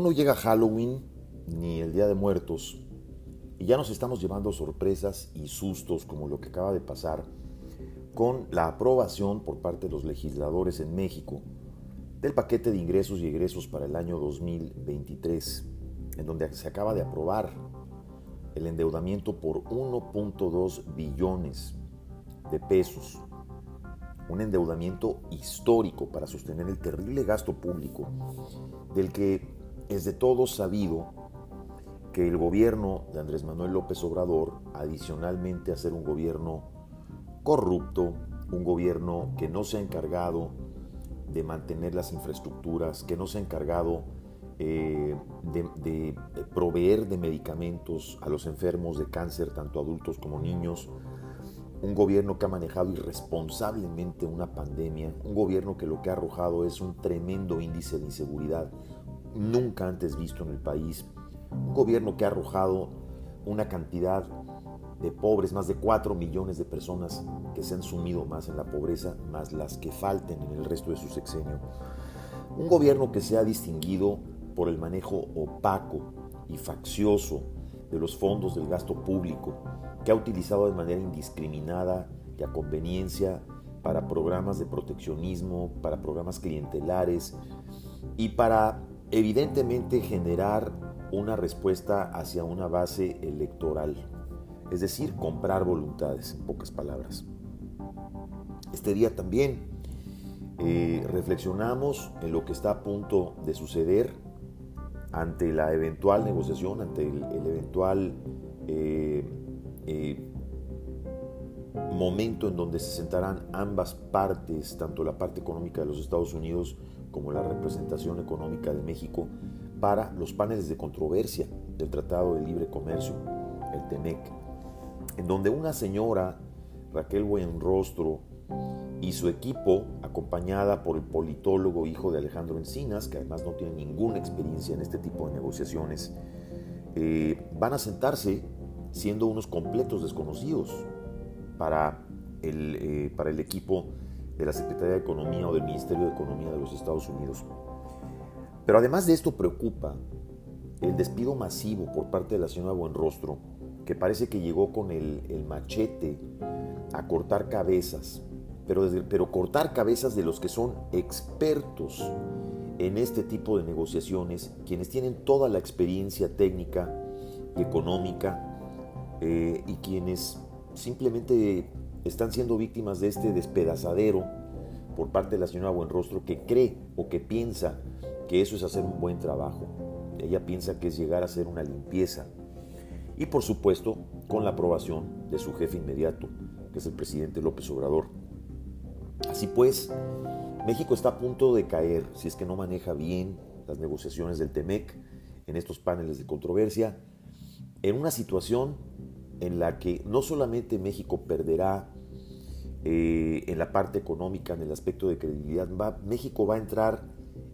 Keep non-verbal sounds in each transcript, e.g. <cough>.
No llega Halloween ni el Día de Muertos y ya nos estamos llevando sorpresas y sustos como lo que acaba de pasar con la aprobación por parte de los legisladores en México del paquete de ingresos y egresos para el año 2023, en donde se acaba de aprobar el endeudamiento por 1.2 billones de pesos, un endeudamiento histórico para sostener el terrible gasto público del que es de todos sabido que el gobierno de Andrés Manuel López Obrador, adicionalmente a ser un gobierno corrupto, un gobierno que no se ha encargado de mantener las infraestructuras, que no se ha encargado eh, de, proveer de medicamentos a los enfermos de cáncer, tanto adultos como niños, un gobierno que ha manejado irresponsablemente una pandemia, un gobierno que lo que ha arrojado es un tremendo índice de inseguridad, nunca antes visto en el país. Un gobierno que ha arrojado una cantidad de pobres, más de 4 millones de personas que se han sumido más en la pobreza, más las que falten en el resto de su sexenio. Un gobierno que se ha distinguido por el manejo opaco y faccioso de los fondos del gasto público, que ha utilizado de manera indiscriminada y a conveniencia para programas de proteccionismo, para programas clientelares y para evidentemente generar una respuesta hacia una base electoral, es decir, comprar voluntades, en pocas palabras. Este día también eh, reflexionamos en lo que está a punto de suceder ante la eventual negociación, ante el, eventual eh, eh, momento en donde se sentarán ambas partes, tanto la parte económica de los Estados Unidos como la representación económica de México para los paneles de controversia del Tratado de Libre Comercio, el TEMEC, en donde una señora, Raquel Buenrostro, y su equipo, acompañada por el politólogo hijo de Alejandro Encinas, que además no tiene ninguna experiencia en este tipo de negociaciones, eh, van a sentarse siendo unos completos desconocidos para el, eh, para el equipo de la Secretaría de Economía o del Ministerio de Economía de los Estados Unidos. Pero además de esto preocupa el despido masivo por parte de la señora Buenrostro, que parece que llegó con el, machete a cortar cabezas, pero, pero cortar cabezas de los que son expertos en este tipo de negociaciones, quienes tienen toda la experiencia técnica y económica eh, y quienes simplemente están siendo víctimas de este despedazadero por parte de la señora Buenrostro que cree o que piensa que eso es hacer un buen trabajo. Ella piensa que es llegar a hacer una limpieza. Y por supuesto, con la aprobación de su jefe inmediato, que es el presidente López Obrador. Así pues, México está a punto de caer si es que no maneja bien las negociaciones del TEMEC en estos paneles de controversia, en una situación en la que no solamente México perderá eh, en la parte económica, en el aspecto de credibilidad, va, México va a entrar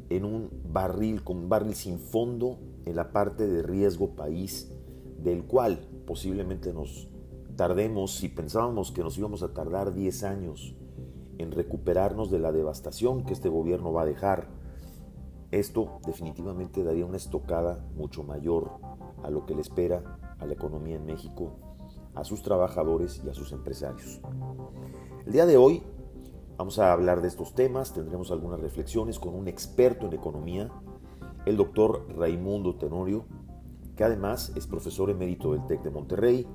en un barril, con un barril sin fondo en la parte de riesgo país, del cual posiblemente nos tardemos, si pensábamos que nos íbamos a tardar 10 años en recuperarnos de la devastación que este gobierno va a dejar, esto definitivamente daría una estocada mucho mayor a lo que le espera a la economía en México a sus trabajadores y a sus empresarios. El día de hoy vamos a hablar de estos temas, tendremos algunas reflexiones con un experto en economía, el doctor Raimundo Tenorio, que además es profesor emérito del TEC de Monterrey,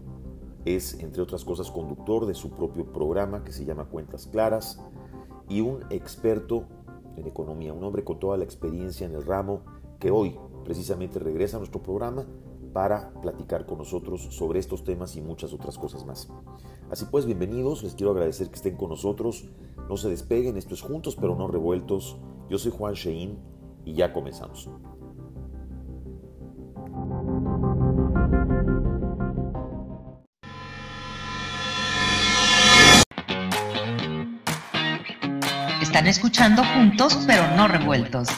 es, entre otras cosas, conductor de su propio programa que se llama Cuentas Claras y un experto en economía, un hombre con toda la experiencia en el ramo que hoy precisamente regresa a nuestro programa para platicar con nosotros sobre estos temas y muchas otras cosas más. Así pues, bienvenidos, les quiero agradecer que estén con nosotros, no se despeguen, esto es juntos pero no revueltos. Yo soy Juan Shein y ya comenzamos. Están escuchando juntos pero no revueltos.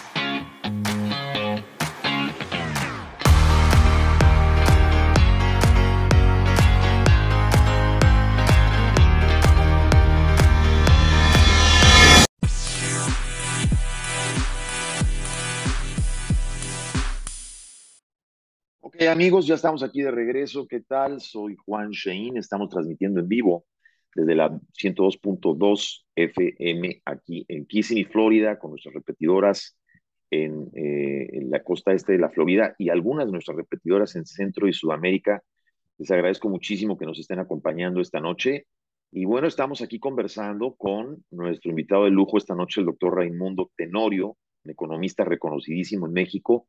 Amigos, ya estamos aquí de regreso. ¿Qué tal? Soy Juan Shein. Estamos transmitiendo en vivo desde la 102.2 FM aquí en Kissimmee, Florida, con nuestras repetidoras en, eh, en, la costa este de la Florida y algunas de nuestras repetidoras en Centro y Sudamérica. Les agradezco muchísimo que nos estén acompañando esta noche. Y bueno, estamos aquí conversando con nuestro invitado de lujo esta noche, el doctor Raimundo Tenorio, economista reconocidísimo en México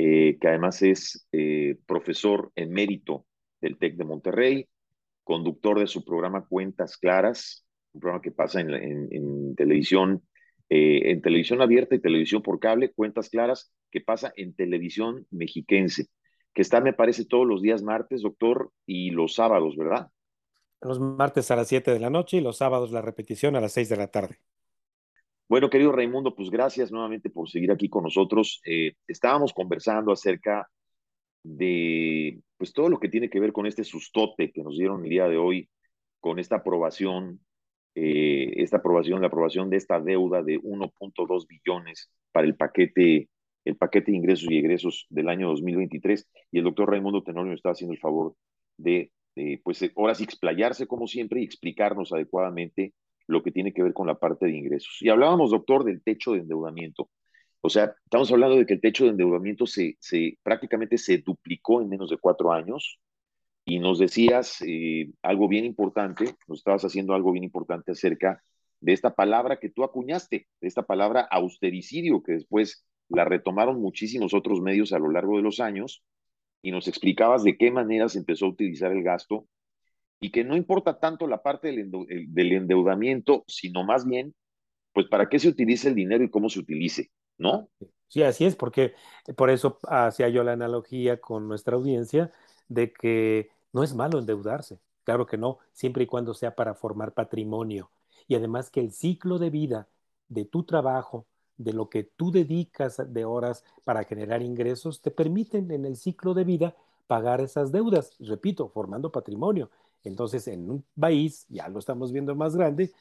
eh, que además es eh, profesor emérito del TEC de Monterrey, conductor de su programa Cuentas Claras, un programa que pasa en, televisión, eh, en televisión abierta y televisión por cable, Cuentas Claras, que pasa en televisión mexiquense, que está, me parece, todos los días martes, doctor, y los sábados, ¿verdad? Los martes a las 7 de la noche y los sábados la repetición a las 6 de la tarde. Bueno, querido Raimundo, pues gracias nuevamente por seguir aquí con nosotros. Eh, estábamos conversando acerca de pues todo lo que tiene que ver con este sustote que nos dieron el día de hoy, con esta aprobación, eh, esta aprobación, la aprobación de esta deuda de 1.2 billones para el paquete, el paquete de ingresos y egresos del año 2023. Y el doctor Raimundo Tenorio está haciendo el favor de, de pues ahora sí explayarse como siempre y explicarnos adecuadamente lo que tiene que ver con la parte de ingresos. Y hablábamos, doctor, del techo de endeudamiento. O sea, estamos hablando de que el techo de endeudamiento se, se prácticamente se duplicó en menos de cuatro años. Y nos decías eh, algo bien importante, nos estabas haciendo algo bien importante acerca de esta palabra que tú acuñaste, de esta palabra austericidio, que después la retomaron muchísimos otros medios a lo largo de los años, y nos explicabas de qué manera se empezó a utilizar el gasto y que no importa tanto la parte del, endeudamiento, sino más bien, pues para qué se utiliza el dinero y cómo se utilice, ¿no? Sí, así es, porque por eso hacía yo la analogía con nuestra audiencia de que no es malo endeudarse, claro que no, siempre y cuando sea para formar patrimonio. Y además que el ciclo de vida de tu trabajo, de lo que tú dedicas de horas para generar ingresos, te permiten en el ciclo de vida pagar esas deudas, repito, formando patrimonio. Entonces, en un país, ya lo estamos viendo más grande,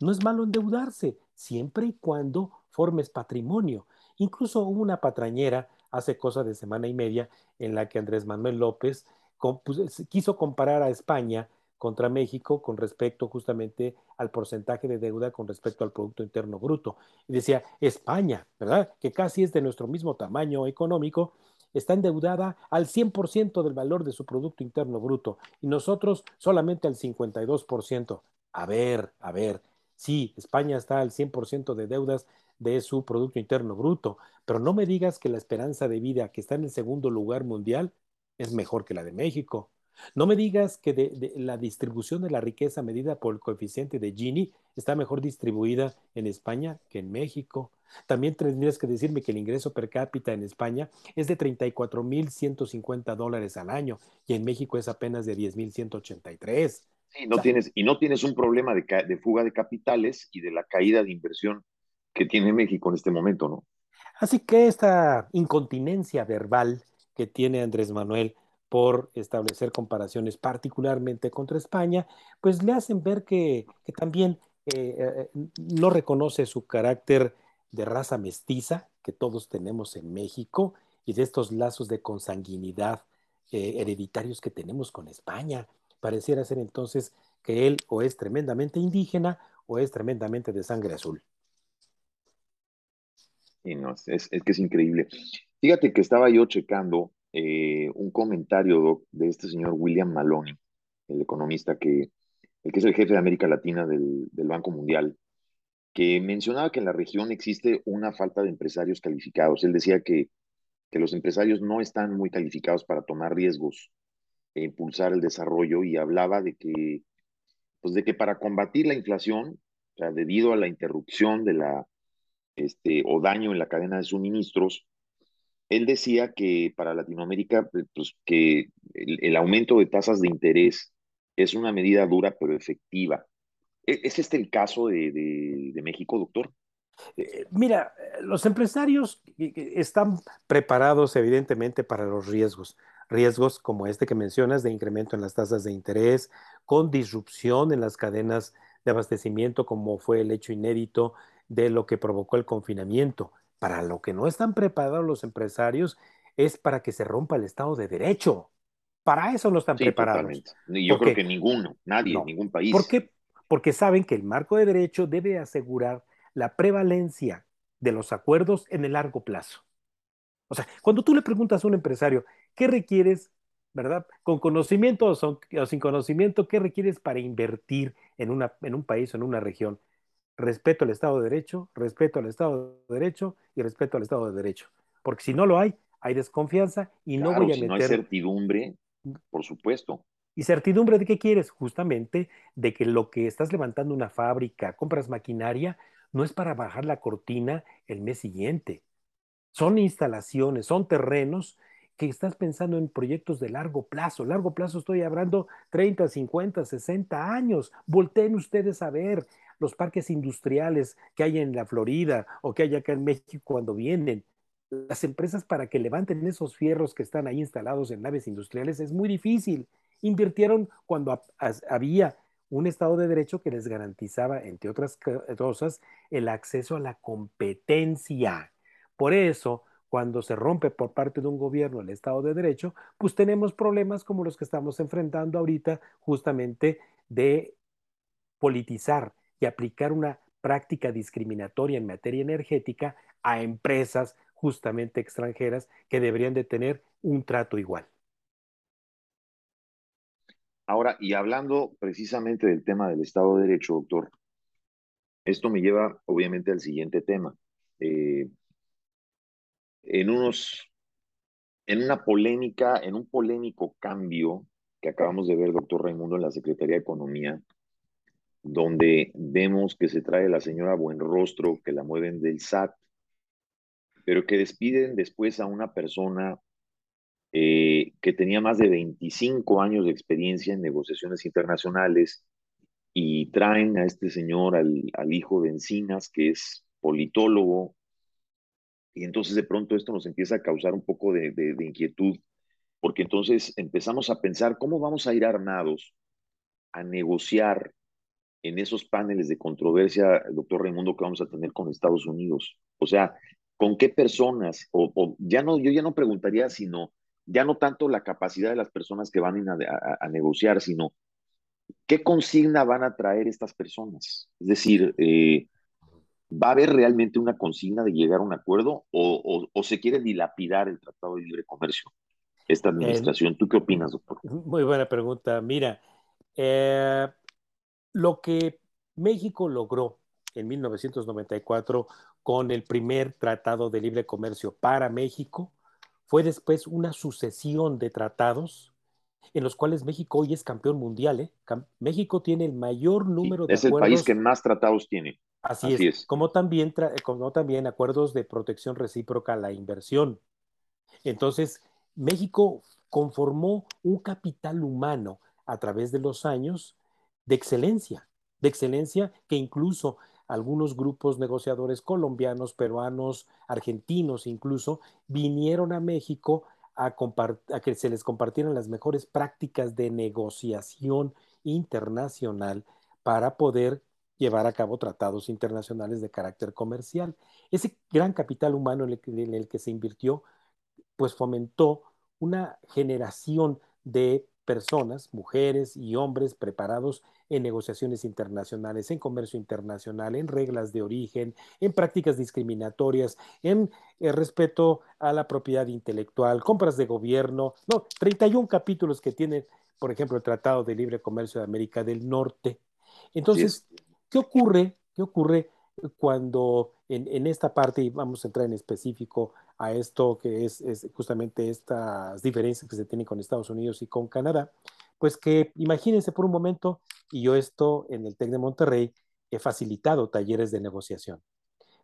no es malo endeudarse, siempre y cuando formes patrimonio. Incluso hubo una patrañera hace cosa de semana y media en la que Andrés Manuel López pues, quiso comparar a España contra México con respecto justamente al porcentaje de deuda con respecto al Producto Interno Bruto. Y decía, España, ¿verdad? Que casi es de nuestro mismo tamaño económico, está endeudada al 100% del valor de su Producto Interno Bruto y nosotros solamente al 52%. A ver, a ver, sí, España está al 100% de deudas de su Producto Interno Bruto, pero no me digas que la esperanza de vida que está en el segundo lugar mundial es mejor que la de México. No me digas que de, la distribución de la riqueza medida por el coeficiente de Gini está mejor distribuida en España que en México. También tendrías que decirme que el ingreso per cápita en España es de 34.150 dólares al año y en México es apenas de 10.183. Sí, no tienes, y no tienes un problema de, de fuga de capitales y de la caída de inversión que tiene México en este momento, ¿no? Así que esta incontinencia verbal que tiene Andrés Manuel por establecer comparaciones particularmente contra España, pues le hacen ver que, también eh, eh, no reconoce su carácter de raza mestiza que todos tenemos en México y de estos lazos de consanguinidad eh, hereditarios que tenemos con España. Pareciera ser entonces que él o es tremendamente indígena o es tremendamente de sangre azul. Sí, no, es, es que es increíble. Fíjate que estaba yo checando eh, un comentario de este señor William Maloney, el economista que, el que es el jefe de América Latina del, del Banco Mundial, que mencionaba que en la región existe una falta de empresarios calificados. Él decía que, que los empresarios no están muy calificados para tomar riesgos e impulsar el desarrollo y hablaba de que, pues de que para combatir la inflación, debido a la interrupción de la, este, o daño en la cadena de suministros, él decía que para Latinoamérica, pues, pues que el, aumento de tasas de interés es una medida dura pero efectiva. ¿E, ¿Es este el caso de, México, doctor? Eh, mira, los empresarios están preparados evidentemente para los riesgos, riesgos como este que mencionas de incremento en las tasas de interés, con disrupción en las cadenas de abastecimiento, como fue el hecho inédito de lo que provocó el confinamiento. Para lo que no están preparados los empresarios es para que se rompa el Estado de Derecho. Para eso no están Sí, preparados. totalmente. Yo ¿Por creo que ninguno, nadie, No. ningún país. ¿Por qué? Porque saben que el marco de derecho debe asegurar la prevalencia de los acuerdos en el largo plazo. O sea, cuando tú le preguntas a un empresario, ¿qué requieres, verdad? Con conocimiento o, son- o sin conocimiento, ¿qué requieres para invertir en, una, en un país o en una región? Respeto al Estado de Derecho, respeto al Estado de Derecho y respeto al Estado de Derecho. Porque si no lo hay, hay desconfianza y no voy a si no hay meter certidumbre, por supuesto. ¿Y certidumbre de qué quieres? Justamente de que lo que estás levantando una fábrica, compras maquinaria, no es para bajar la cortina el mes siguiente. Son instalaciones, son terrenos que estás pensando en proyectos de largo plazo. Largo plazo estoy hablando 30, 50, 60 años. Volteen ustedes a ver los parques industriales que hay en la Florida o que hay acá en México cuando vienen. Las empresas para que levanten esos fierros que están ahí instalados en naves industriales es muy difícil. Invirtieron cuando había un Estado de Derecho que les garantizaba, entre otras co- cosas, el acceso a la competencia. Por eso, cuando se rompe por parte de un gobierno el Estado de Derecho, pues tenemos problemas como los que estamos enfrentando ahorita, justamente de politizar y aplicar una práctica discriminatoria en materia energética a empresas justamente extranjeras que deberían de tener un trato igual. Ahora, y hablando precisamente del tema del Estado de Derecho, doctor, esto me lleva obviamente al siguiente tema. Eh, en unos, en una polémica, en un polémico cambio que acabamos de ver, doctor Raimundo, en la Secretaría de Economía, donde vemos que se trae la señora Buenrostro, que la mueven del SAT, pero que despiden después a una persona eh, que tenía más de 25 años de experiencia en negociaciones internacionales y traen a este señor, al, al hijo de Encinas, que es politólogo, y entonces de pronto esto nos empieza a causar un poco de, de, inquietud, porque entonces empezamos a pensar cómo vamos a ir armados a negociar en esos paneles de controversia, doctor Raimundo, que vamos a tener con Estados Unidos. O sea, ¿con qué personas? O, o ya no, yo ya no preguntaría, sino ya no tanto la capacidad de las personas que van a, a, a negociar, sino qué consigna van a traer estas personas. Es decir, eh, ¿va a haber realmente una consigna de llegar a un acuerdo o, o, o se quiere dilapidar el Tratado de Libre Comercio? Esta administración. Eh, ¿Tú qué opinas, doctor? Muy buena pregunta. Mira, eh, lo que México logró en 1994 con el primer tratado de libre comercio para México fue después una sucesión de tratados en los cuales México hoy es campeón mundial. ¿eh? México tiene el mayor número de es acuerdos. Es el país que más tratados tiene. Así, Así es, es, Como, también como también acuerdos de protección recíproca a la inversión. Entonces, México conformó un capital humano a través de los años de excelencia, de excelencia que incluso algunos grupos negociadores colombianos, peruanos, argentinos incluso, vinieron a México a, a, que se les compartieran las mejores prácticas de negociación internacional para poder llevar a cabo tratados internacionales de carácter comercial. Ese gran capital humano en el que, en el que se invirtió, pues fomentó una generación de personas, mujeres y hombres preparados en negociaciones internacionales, en comercio internacional, en reglas de origen, en prácticas discriminatorias, en el respeto a la propiedad intelectual, compras de gobierno, no, 31 capítulos que tiene, por ejemplo, el Tratado de Libre Comercio de América del Norte. Entonces, sí. ¿Qué ocurre? ¿Qué ocurre cuando en, en, esta parte, y vamos a entrar en específico a esto que es, es, justamente estas diferencias que se tienen con Estados Unidos y con Canadá, pues que imagínense por un momento, y yo esto en el TEC de Monterrey he facilitado talleres de negociación.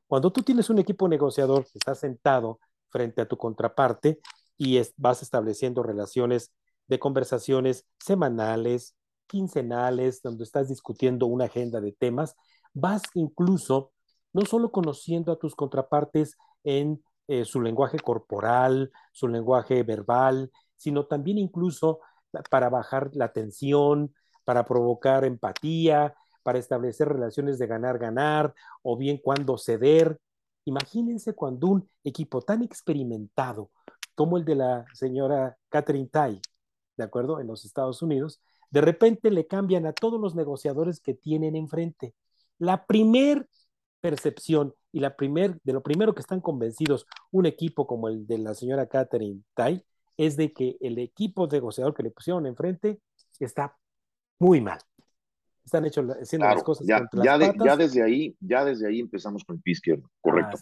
Cuando tú tienes un equipo negociador que está sentado frente a tu contraparte y es, vas estableciendo relaciones de conversaciones semanales, quincenales, donde estás discutiendo una agenda de temas, vas incluso no solo conociendo a tus contrapartes en eh, su lenguaje corporal, su lenguaje verbal, sino también incluso para bajar la tensión, para provocar empatía, para establecer relaciones de ganar-ganar o bien cuando ceder. Imagínense cuando un equipo tan experimentado como el de la señora Catherine Tai, ¿de acuerdo? En los Estados Unidos, de repente le cambian a todos los negociadores que tienen enfrente. La primer percepción y la primer, de lo primero que están convencidos un equipo como el de la señora Catherine Tai es de que el equipo negociador que le pusieron enfrente está muy mal. Están hecho, haciendo las cosas ya, ya, ya, desde ahí, ya desde ahí empezamos con el pie izquierdo, correcto.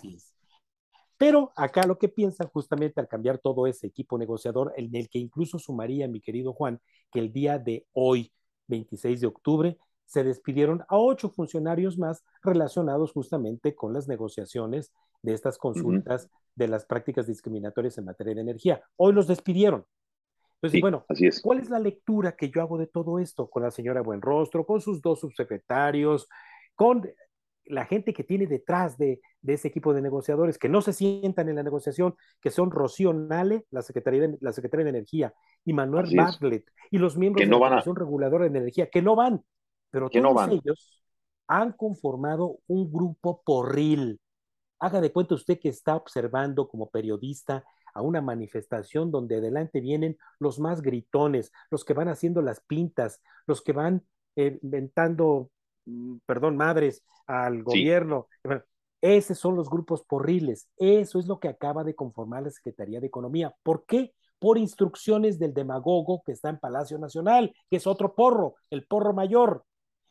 Pero acá lo que piensan justamente al cambiar todo ese equipo negociador, en el que incluso sumaría, mi querido Juan, que el día de hoy, 26 de octubre, se despidieron a ocho funcionarios más relacionados justamente con las negociaciones de estas consultas de las prácticas discriminatorias en materia de energía. Hoy los despidieron. Entonces, bueno, ¿cuál es la lectura que yo hago de todo esto con la señora Buenrostro, con sus dos subsecretarios, con la gente que tiene detrás de, ese equipo de negociadores, que no se sientan en la negociación, que son Rocío Nale, la secretaria de, la secretaria de Energía, y Manuel Bartlett, y los miembros de la Comisión Reguladora de Energía, que no van, pero todos ellos han conformado un grupo porril. Haga de cuenta usted que está observando como periodista a una manifestación donde adelante vienen los más gritones, los que van haciendo las pintas, los que van eh, inventando, perdón, madres al gobierno. Esos son los grupos porriles. Eso es lo que acaba de conformar la Secretaría de Economía. ¿Por qué? Por instrucciones del demagogo que está en Palacio Nacional, que es otro porro, el porro mayor.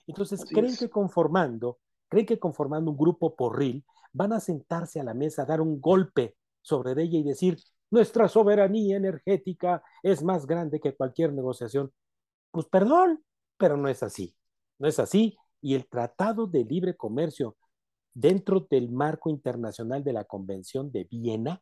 Entonces, creen que conformando, creen que conformando un grupo porril, van a sentarse a la mesa, dar un golpe sobre ella y decir, nuestra soberanía energética es más grande que cualquier negociación. Pues perdón, pero no es así. No es así. Y el Tratado de Libre Comercio dentro del marco internacional de la Convención de Viena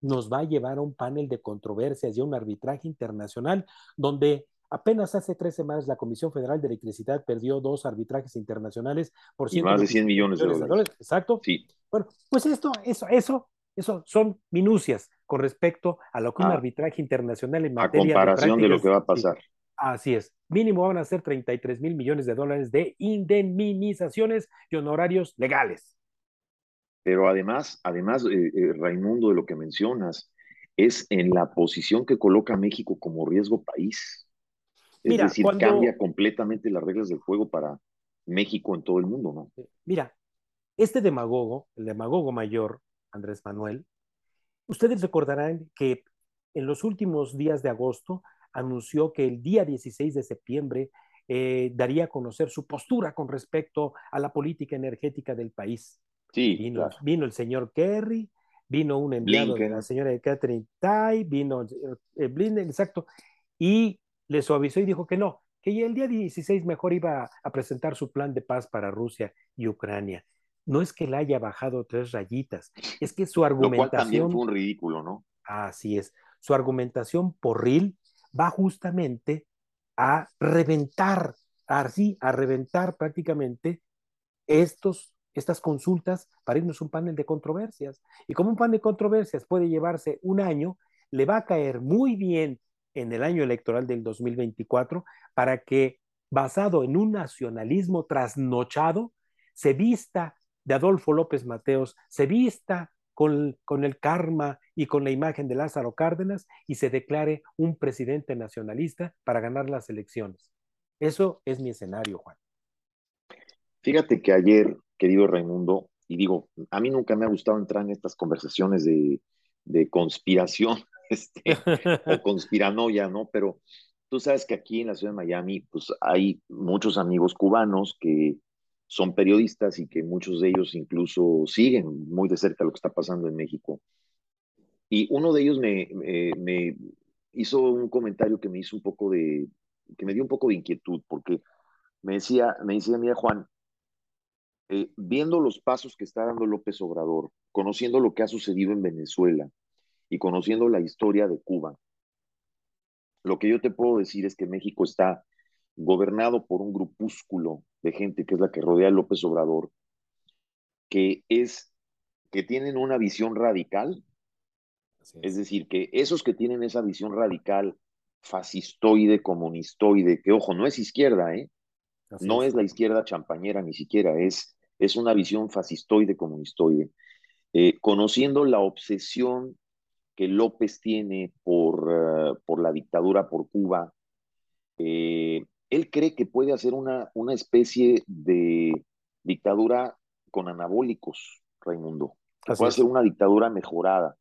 nos va a llevar a un panel de controversias y a un arbitraje internacional donde Apenas hace tres semanas la Comisión Federal de Electricidad perdió dos arbitrajes internacionales por más de 100 millones de dólares. Exacto. Sí. Bueno, pues esto, eso, eso, eso son minucias con respecto a lo que un ah. arbitraje internacional en materia a comparación de, lo que va a pasar. Así es. Mínimo van a ser 33 mil millones de dólares de indemnizaciones y honorarios legales. Pero además, además, eh, eh, Raimundo, de lo que mencionas, es en la posición que coloca México como riesgo país. Es decir, cambia completamente las reglas del juego para México en todo el mundo, ¿no? Mira, este demagogo, el demagogo mayor, Andrés Manuel, ustedes recordarán que en los últimos días de agosto anunció que el día 16 de septiembre eh, daría a conocer su postura con respecto a la política energética del país. Sí, vino, vino el señor Kerry, vino un enviado de la señora Catherine Tai, vino eh, Blinken, exacto, y le suavizó y dijo que no, que el día 16 mejor iba a presentar su plan de paz para Rusia y Ucrania. No es que le haya bajado tres rayitas, es que su argumentación... Lo cual también fue un ridículo, ¿no? Así es. Su argumentación porril va justamente a reventar, así, a reventar prácticamente estos, estas consultas para irnos un panel de controversias. Y como un panel de controversias puede llevarse un año, le va a caer muy bien en el año electoral del 2024 para que, basado en un nacionalismo trasnochado, se vista de Adolfo López Mateos, se vista con, con, el karma y con la imagen de Lázaro Cárdenas y se declare un presidente nacionalista para ganar las elecciones. Eso es mi escenario, Juan. Fíjate que ayer, querido Raimundo, y digo, a mí nunca me ha gustado entrar en estas conversaciones de, de conspiración, <laughs> este, o <laughs> conspiranoia, ¿no? Pero tú sabes que aquí en la ciudad de Miami, pues hay muchos amigos cubanos que son periodistas y que muchos de ellos incluso siguen muy de cerca lo que está pasando en México. Y uno de ellos me, me, hizo un comentario que me hizo un poco de, que me dio un poco de inquietud, porque me decía, me decía, mira Juan, eh, viendo los pasos que está dando López Obrador, conociendo lo que ha sucedido en Venezuela, y conociendo la historia de Cuba, lo que yo te puedo decir es que México está gobernado por un grupúsculo de gente que es la que rodea a López Obrador, que es que tienen una visión radical, es. decir, que esos que tienen esa visión radical, fascistoide, comunistoide, que ojo, no es izquierda, ¿eh? no es. la izquierda champañera ni siquiera, es, es una visión fascistoide, comunistoide, eh, conociendo la obsesión que López tiene por, eh, por la dictadura por Cuba, eh, él cree que puede hacer una, una especie de dictadura con anabólicos, Raimundo. Que puede hacer una dictadura mejorada.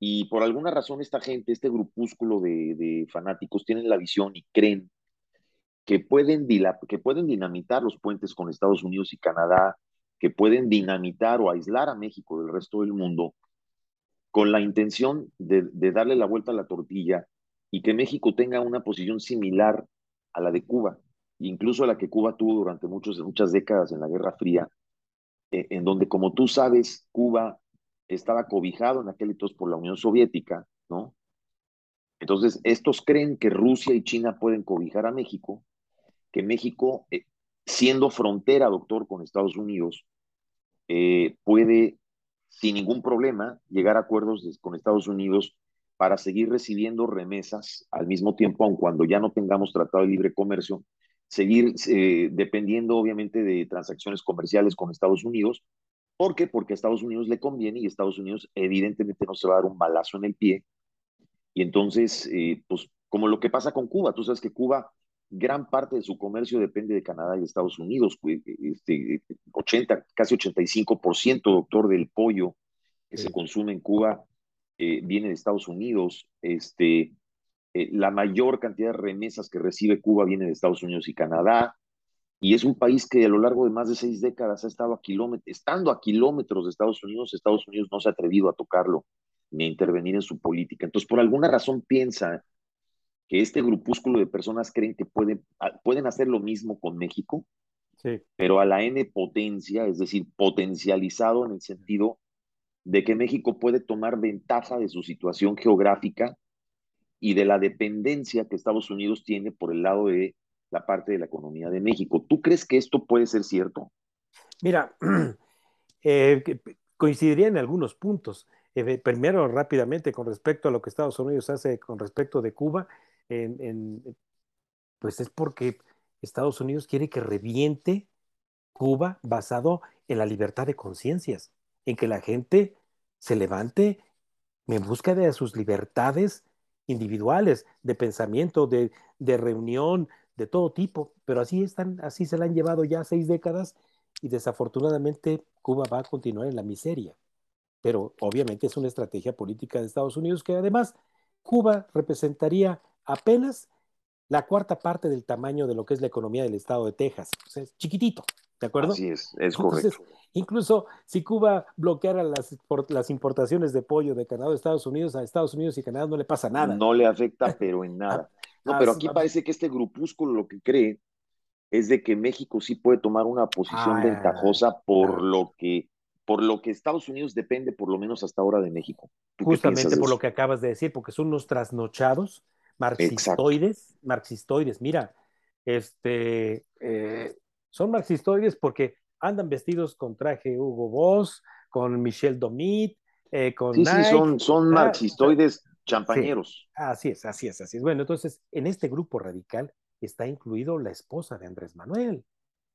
Y por alguna razón esta gente, este grupúsculo de, de fanáticos, tienen la visión y creen que pueden, que pueden dinamitar los puentes con Estados Unidos y Canadá, que pueden dinamitar o aislar a México del resto del mundo con la intención de, darle la vuelta a la tortilla y que México tenga una posición similar la de Cuba, incluso a la que Cuba tuvo durante muchos, muchas décadas en la Guerra Fría, eh, en donde, como tú sabes, Cuba estaba cobijado en aquel entonces por la Unión Soviética, ¿no? Entonces, estos creen que Rusia y China pueden cobijar a México, que México, eh, siendo frontera, doctor, con Estados Unidos, eh, puede sin ningún problema llegar a acuerdos con Estados Unidos para seguir recibiendo remesas al mismo tiempo, aun cuando ya no tengamos tratado de libre comercio, seguir eh, dependiendo obviamente de transacciones comerciales con Estados Unidos. ¿Por qué? Porque a Estados Unidos le conviene y Estados Unidos evidentemente no se va a dar un balazo en el pie. Y entonces, eh, pues como lo que pasa con Cuba, tú sabes que Cuba gran parte de su comercio depende de Canadá y Estados Unidos. Este, 80, casi 85%, doctor, del pollo que se consume en Cuba eh, viene de Estados Unidos. Este, eh, la mayor cantidad de remesas que recibe Cuba viene de Estados Unidos y Canadá. Y es un país que a lo largo de más de seis décadas ha estado a kilómetros, estando a kilómetros de Estados Unidos, Estados Unidos no se ha atrevido a tocarlo ni a intervenir en su política. Entonces, por alguna razón piensa que este grupúsculo de personas creen que pueden, pueden hacer lo mismo con México, pero a la N potencia, es decir, potencializado en el sentido de que México puede tomar ventaja de su situación geográfica y de la dependencia que Estados Unidos tiene por el lado de la parte de la economía de México. ¿Tú crees que esto puede ser cierto? Mira, <clears throat> eh, coincidiría en algunos puntos. Eh, primero, rápidamente, con respecto a lo que Estados Unidos hace con respecto de Cuba, pues es porque Estados Unidos quiere que reviente Cuba basado en la libertad de conciencias, en que la gente se levante en busca de sus libertades individuales, de pensamiento, de, de reunión, de todo tipo, pero así están, así se la han llevado ya seis décadas y desafortunadamente Cuba va a continuar en la miseria. Pero obviamente es una estrategia política de Estados Unidos que además Cuba representaría apenas la cuarta parte del tamaño de lo que es la economía del estado de Texas. O sea, es chiquitito, ¿de acuerdo? Así es, es correcto. Incluso si Cuba bloqueara las, las importaciones de pollo de Canadá a Estados Unidos, a Estados Unidos y Canadá no le pasa nada. No le afecta, <laughs> pero en nada. No, pero aquí parece que este grupúsculo lo que cree es de que México sí puede tomar una posición ah, ventajosa por lo que por lo que Estados Unidos depende por lo menos hasta ahora de México. Justamente por lo que acabas de decir, porque son unos trasnochados marxistoides, marxistoides, mira, este, eh, son marxistoides porque andan vestidos con traje Hugo Boss, con Michel Domit, eh, con sí, sí, son, son ah, marxistoides champañeros. Así es, así es, así es. Bueno, entonces, en este grupo radical está incluido la esposa de Andrés Manuel,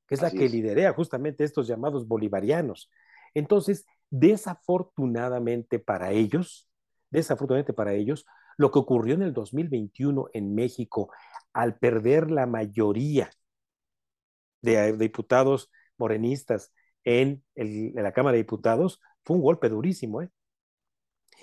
que es la que liderea justamente estos llamados bolivarianos. Entonces, desafortunadamente para ellos, desafortunadamente para ellos, lo que ocurrió en el 2021 en México, al perder la mayoría de diputados morenistas en, la Cámara de Diputados, fue un golpe durísimo. ¿eh?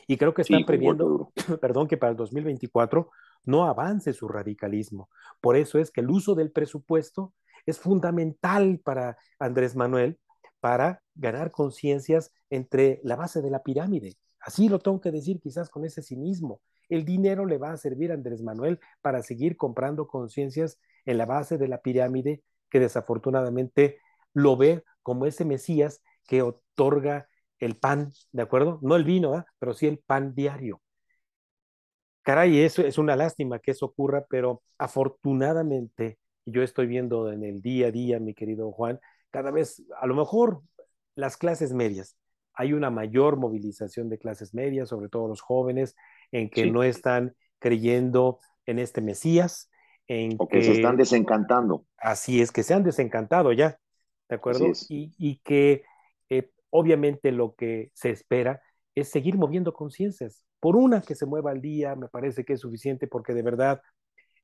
Y creo que están previendo, <clears throat> perdón, que para el 2024 no avance su radicalismo. Por eso es que el uso del presupuesto es fundamental para Andrés Manuel para ganar conciencias entre la base de la pirámide. Así lo tengo que decir quizás con ese cinismo. El dinero le va a servir a Andrés Manuel para seguir comprando conciencias en la base de la pirámide que desafortunadamente lo ve como ese Mesías que otorga el pan, ¿de acuerdo? No el vino, pero sí el pan diario. Caray, eso es una lástima que eso ocurra, pero afortunadamente yo estoy viendo en el día a día, mi querido Juan, cada vez, a lo mejor las clases medias, hay una mayor movilización de clases medias, sobre todo los jóvenes, en que no están creyendo en este Mesías, en o que, se están desencantando. Así es, que se han desencantado ya, ¿de acuerdo? Y, que eh, obviamente lo que se espera es seguir moviendo conciencias. Por una que se mueva al día, me parece que es suficiente porque de verdad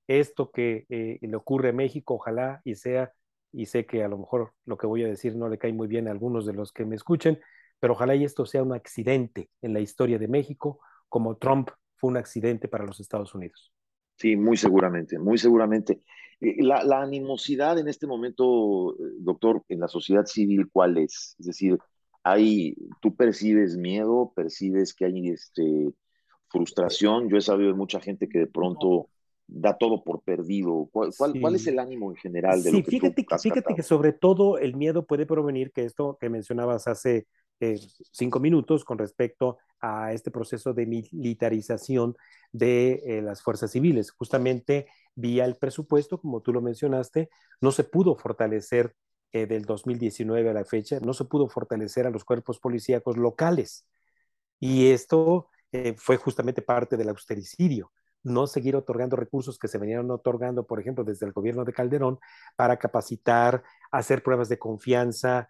esto que eh, le ocurre a México, ojalá y sea, y sé que a lo mejor lo que voy a decir no le cae muy bien a algunos de los que me escuchen, pero ojalá y esto sea un accidente en la historia de México, como Trump fue un accidente para los Estados Unidos. Sí, muy seguramente, muy seguramente. Eh, la, la, animosidad en este momento, eh, doctor, en la sociedad civil, ¿cuál es? Es decir, hay, tú percibes miedo, percibes que hay este, frustración. Yo he sabido de mucha gente que de pronto da todo por perdido. ¿Cuál, cuál, es el ánimo en general de sí, lo que fíjate, tú has fíjate que sobre todo el miedo puede provenir, que esto que mencionabas hace eh, cinco minutos con respecto a este proceso de militarización de eh, las fuerzas civiles. Justamente vía el presupuesto, como tú lo mencionaste, no se pudo fortalecer eh, del 2019 a la fecha, no se pudo fortalecer a los cuerpos policíacos locales. Y esto eh, fue justamente parte del austericidio, no seguir otorgando recursos que se venían otorgando, por ejemplo, desde el gobierno de Calderón, para capacitar, hacer pruebas de confianza,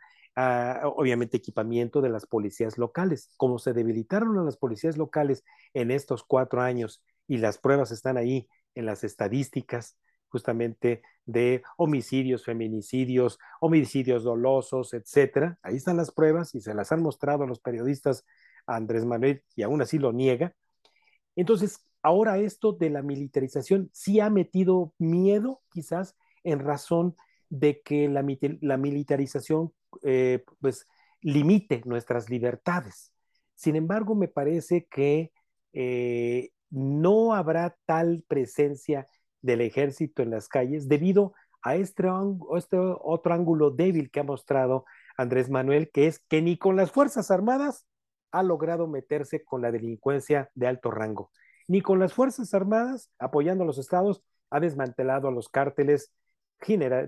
obviamente equipamiento de las policías locales. Como se debilitaron a las policías locales en estos cuatro años y las pruebas están ahí en las estadísticas, justamente de homicidios, feminicidios, homicidios dolosos, etcétera. Ahí están las pruebas y se las han mostrado a los periodistas Andrés Manuel y aún así lo niega. Entonces, ahora esto de la militarización sí ha metido miedo, quizás, en razón de que la militarización eh, pues limite nuestras libertades. Sin embargo, me parece que eh, no habrá tal presencia del ejército en las calles debido a este, este, otro ángulo débil que ha mostrado Andrés Manuel, que es que ni con las Fuerzas Armadas ha logrado meterse con la delincuencia de alto rango, ni con las Fuerzas Armadas, apoyando a los estados, ha desmantelado a los cárteles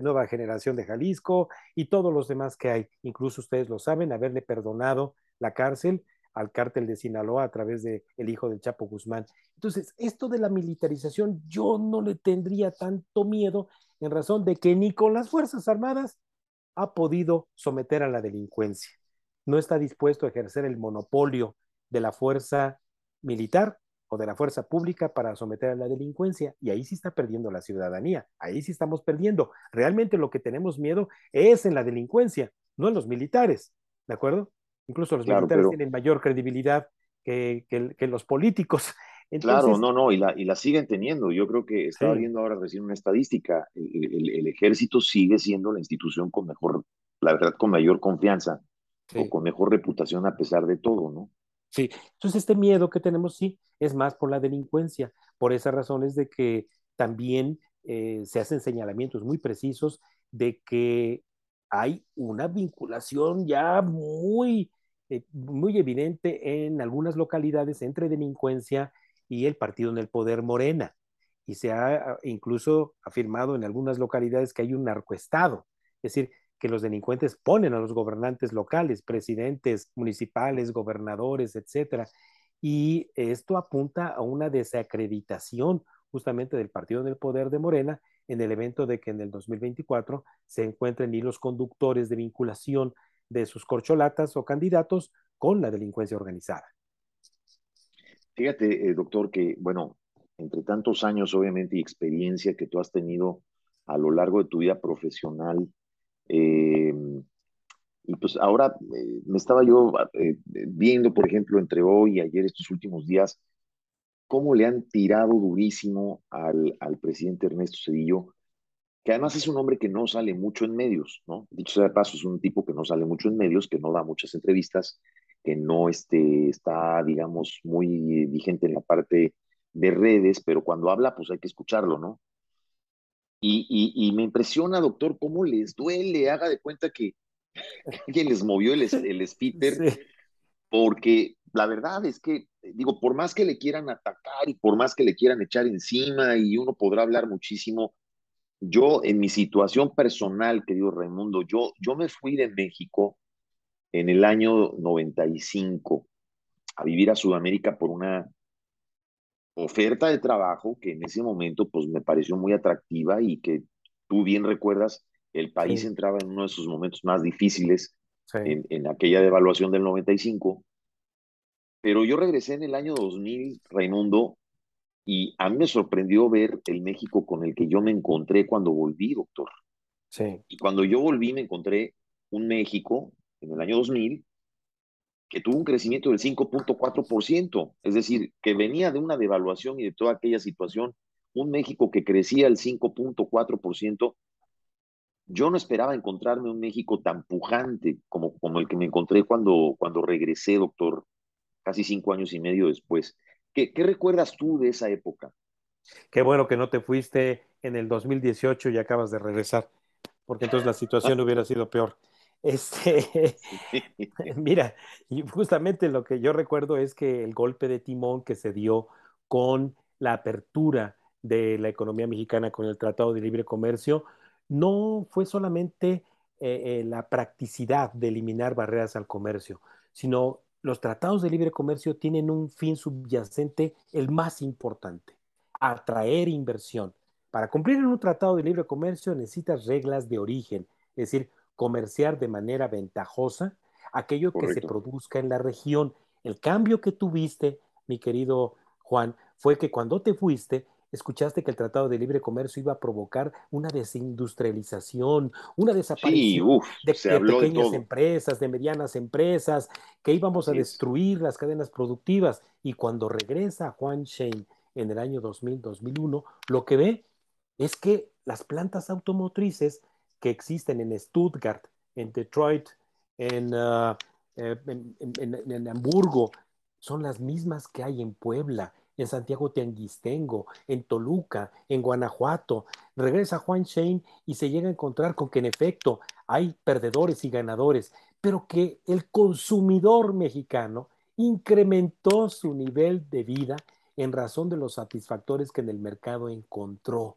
Nueva Generación de Jalisco y todos los demás que hay. Incluso ustedes lo saben, haberle perdonado la cárcel al cártel de Sinaloa a través de el hijo del Chapo Guzmán. Entonces, esto de la militarización yo no le tendría tanto miedo en razón de que ni con las Fuerzas Armadas ha podido someter a la delincuencia. No está dispuesto a ejercer el monopolio de la fuerza militar o de la fuerza pública para someter a la delincuencia. Y ahí sí está perdiendo la ciudadanía, ahí sí estamos perdiendo. Realmente lo que tenemos miedo es en la delincuencia, no en los militares, ¿de acuerdo? Incluso los claro, militares pero... tienen mayor credibilidad que, que, que los políticos. <laughs> Entonces, claro, no, no, y la, y la siguen teniendo. Yo creo que estaba sí. viendo ahora recién una estadística. El, el, el, ejército sigue siendo la institución con mejor, la verdad, con mayor confianza sí. o con mejor reputación a pesar de todo, ¿no? Sí, entonces este miedo que tenemos, sí, es más por la delincuencia. Por esas razones de que también eh, se hacen señalamientos muy precisos de que hay una vinculación ya muy, eh, muy evidente en algunas localidades entre delincuencia y el partido en el poder Morena. Y se ha ah, incluso afirmado en algunas localidades que hay un narcoestado. Es decir, que los delincuentes ponen a los gobernantes locales, presidentes municipales, gobernadores, etcétera. Y esto apunta a una desacreditación justamente del partido en el poder de Morena en el evento de que en el 2024 se encuentren hilos conductores de vinculación de sus corcholatas o candidatos con la delincuencia organizada. Fíjate, eh, doctor, que bueno, entre tantos años obviamente y experiencia que tú has tenido a lo largo de tu vida profesional, eh, y pues ahora eh, me estaba yo eh, viendo, por ejemplo, entre hoy y ayer, estos últimos días, cómo le han tirado durísimo al, al presidente Ernesto Cedillo, que además es un hombre que no sale mucho en medios, ¿no? Dicho sea de paso, es un tipo que no sale mucho en medios, que no da muchas entrevistas, que no este, está, digamos, muy vigente en la parte de redes, pero cuando habla, pues hay que escucharlo, ¿no? Y, y, y me impresiona, doctor, cómo les duele, haga de cuenta que <laughs> alguien les movió el, el sí. porque la verdad es que, digo, por más que le quieran atacar y por más que le quieran echar encima y uno podrá hablar muchísimo, yo en mi situación personal, querido Raimundo, yo, yo me fui de México en el año 95 a vivir a Sudamérica por una oferta de trabajo que en ese momento pues me pareció muy atractiva y que tú bien recuerdas, el país sí. entraba en uno de sus momentos más difíciles sí. en, en, aquella devaluación del 95 Pero yo regresé en el año 2000, Raimundo, y a mí me sorprendió ver el México con el que yo me encontré cuando volví, doctor. Sí. Y cuando yo volví me encontré un México en el año 2000 que tuvo un crecimiento del 5.4%, es decir, que venía de una devaluación y de toda aquella situación, un México que crecía el 5.4%. Yo no esperaba encontrarme un México tan pujante como, como el que me encontré cuando, cuando regresé, doctor, casi cinco años y medio después. ¿Qué, ¿Qué recuerdas tú de esa época? Qué bueno que no te fuiste en el 2018 y acabas de regresar, porque entonces la situación hubiera sido peor. Este, <laughs> <laughs> mira, y justamente lo que yo recuerdo es que el golpe de timón que se dio con la apertura de la economía mexicana con el Tratado de Libre Comercio no fue solamente eh, eh, la practicidad de eliminar barreras al comercio, sino los tratados de libre comercio tienen un fin subyacente, el más importante, atraer inversión. Para cumplir en un tratado de libre comercio necesitas reglas de origen, es decir, comerciar de manera ventajosa aquello Correcto. que se produzca en la región. El cambio que tuviste, mi querido Juan, fue que cuando te fuiste, escuchaste que el Tratado de Libre Comercio iba a provocar una desindustrialización, una desaparición sí, uf, de, de, pequeñas de empresas, de medianas empresas, que íbamos a destruir las cadenas productivas. Y cuando regresa Juan Shane en el año 2000-2001, lo que ve es que las plantas automotrices que existen en Stuttgart, en Detroit, en, uh, en, en, en, Hamburgo, son las mismas que hay en Puebla, en Santiago Tianguistengo, en Toluca, en Guanajuato. Regresa Juan Shane y se llega a encontrar con que en efecto hay perdedores y ganadores, pero que el consumidor mexicano incrementó su nivel de vida en razón de los satisfactores que en el mercado encontró.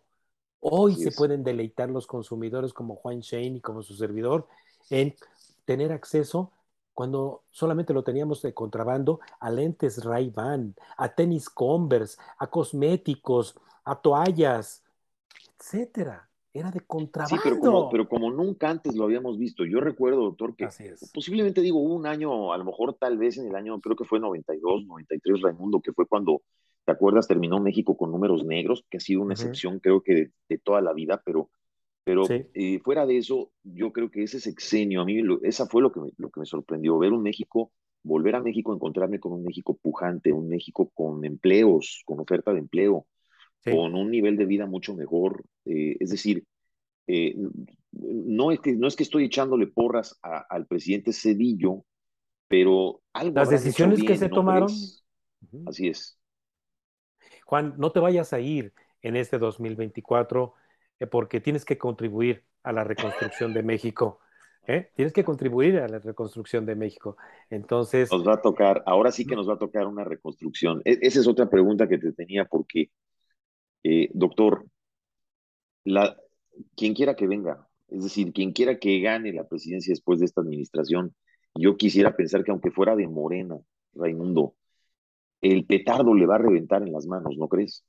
Hoy se pueden deleitar los consumidores como Juan Shane y como su servidor en tener acceso cuando solamente lo teníamos de contrabando a lentes Ray-Ban, a tenis Converse, a cosméticos, a toallas, etcétera. Era de contrabando. Sí, pero como, pero como nunca antes lo habíamos visto. Yo recuerdo, doctor, que posiblemente digo un año, a lo mejor tal vez en el año, creo que fue 92, 93, Raimundo, que fue cuando ¿Te acuerdas? Terminó México con números negros, que ha sido una uh -huh. excepción creo que de, de, toda la vida, pero, pero sí. eh, fuera de eso, yo creo que ese sexenio, a mí, lo, esa fue lo que, me, lo que me sorprendió, ver un México, volver a México, encontrarme con un México pujante, un México con empleos, con oferta de empleo, sí. con un nivel de vida mucho mejor. Eh, es decir, eh, no, es que, no es que estoy echándole porras a, al presidente Cedillo, pero algo... Las decisiones bien, que se ¿no tomaron... Así es. Juan, no te vayas a ir en este 2024 eh, porque tienes que contribuir a la reconstrucción de México. ¿eh? Tienes que contribuir a la reconstrucción de México. Entonces... Nos va a tocar, ahora sí que nos va a tocar una reconstrucción. E esa es otra pregunta que te tenía porque, eh, doctor, la, quien quiera que venga, es decir, quien quiera que gane la presidencia después de esta administración, yo quisiera pensar que aunque fuera de Morena, Raimundo, el petardo le va a reventar en las manos, ¿no crees?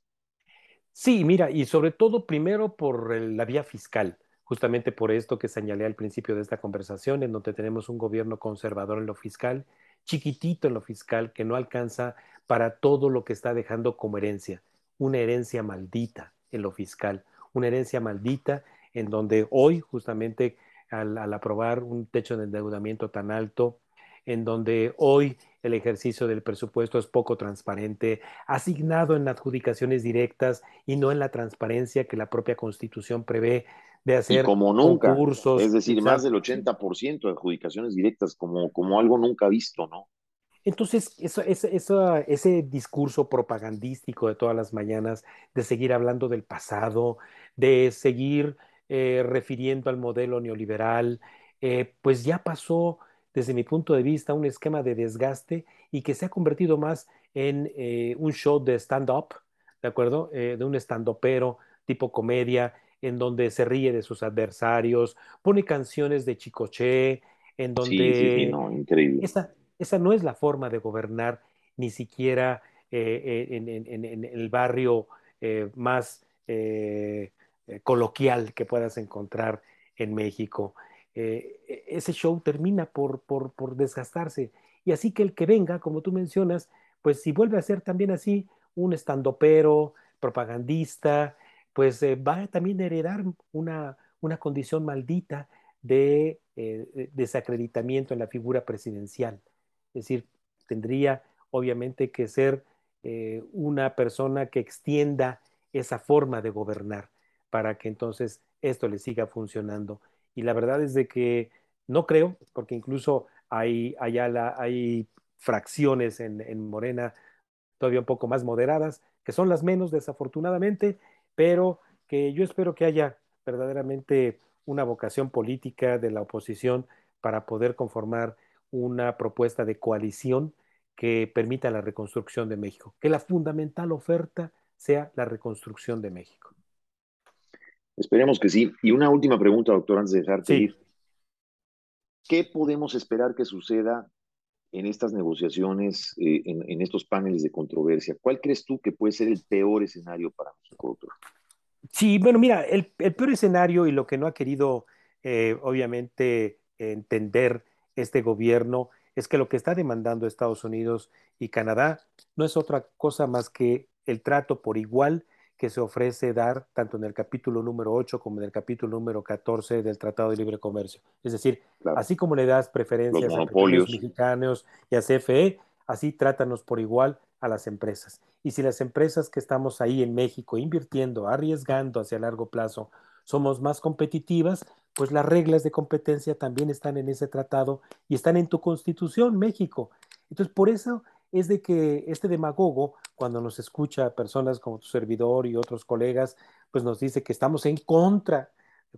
Sí, mira, y sobre todo primero por la vía fiscal, justamente por esto que señalé al principio de esta conversación, en donde tenemos un gobierno conservador en lo fiscal, chiquitito en lo fiscal, que no alcanza para todo lo que está dejando como herencia, una herencia maldita en lo fiscal, una herencia maldita en donde hoy, justamente al, aprobar un techo de endeudamiento tan alto, en donde hoy el ejercicio del presupuesto es poco transparente, asignado en adjudicaciones directas y no en la transparencia que la propia Constitución prevé de hacer y como nunca, concursos. Es decir, más del 80% de adjudicaciones directas, como, como algo nunca visto, ¿no? Entonces, eso, eso, eso, ese discurso propagandístico de todas las mañanas, de seguir hablando del pasado, de seguir eh, refiriendo al modelo neoliberal, eh, pues ya pasó desde mi punto de vista, un esquema de desgaste y que se ha convertido más en eh, un show de stand-up, ¿de acuerdo? Eh, de un stand-upero tipo comedia, en donde se ríe de sus adversarios, pone canciones de Chicoche, en donde... Sí, sí, sí, no, increíble. Esa, esa no es la forma de gobernar, ni siquiera eh, en, en, en, en, el barrio más coloquial que puedas encontrar en México eh, ese show termina por, por, por, desgastarse Y así que el que venga, como tú mencionas, pues si vuelve a ser también así un estandopero, propagandista, pues eh, va también a heredar una, una condición maldita de eh, desacreditamiento en la figura presidencial. Es decir, tendría obviamente que ser una persona que extienda esa forma de gobernar para que entonces esto le siga funcionando. Y la verdad es de que no creo, porque incluso hay, hay fracciones en, en Morena todavía un poco más moderadas, que son las menos desafortunadamente, pero que yo espero que haya verdaderamente una vocación política de la oposición para poder conformar una propuesta de coalición que permita la reconstrucción de México, que la fundamental oferta sea la reconstrucción de México. Esperemos que sí. Y una última pregunta, doctor, antes de dejarte ir. ¿Qué podemos esperar que suceda en estas negociaciones, eh, en, estos paneles de controversia? ¿Cuál crees tú que puede ser el peor escenario para doctor? Sí, bueno, mira, el, peor escenario y lo que no ha querido, eh, obviamente, entender este gobierno es que lo que está demandando Estados Unidos y Canadá no es otra cosa más que el trato por igual que se ofrece dar tanto en el capítulo número 8 como en el capítulo número 14 del Tratado de Libre Comercio. Es decir, así como le das preferencias a los mexicanos y a CFE, así trátanos por igual a las empresas. Y si las empresas que estamos ahí en México invirtiendo, arriesgando hacia largo plazo, somos más competitivas, pues las reglas de competencia también están en ese tratado y están en tu constitución, México. Entonces, por eso es de que este demagogo, cuando nos escucha personas como tu servidor y otros colegas, pues nos dice que estamos en contra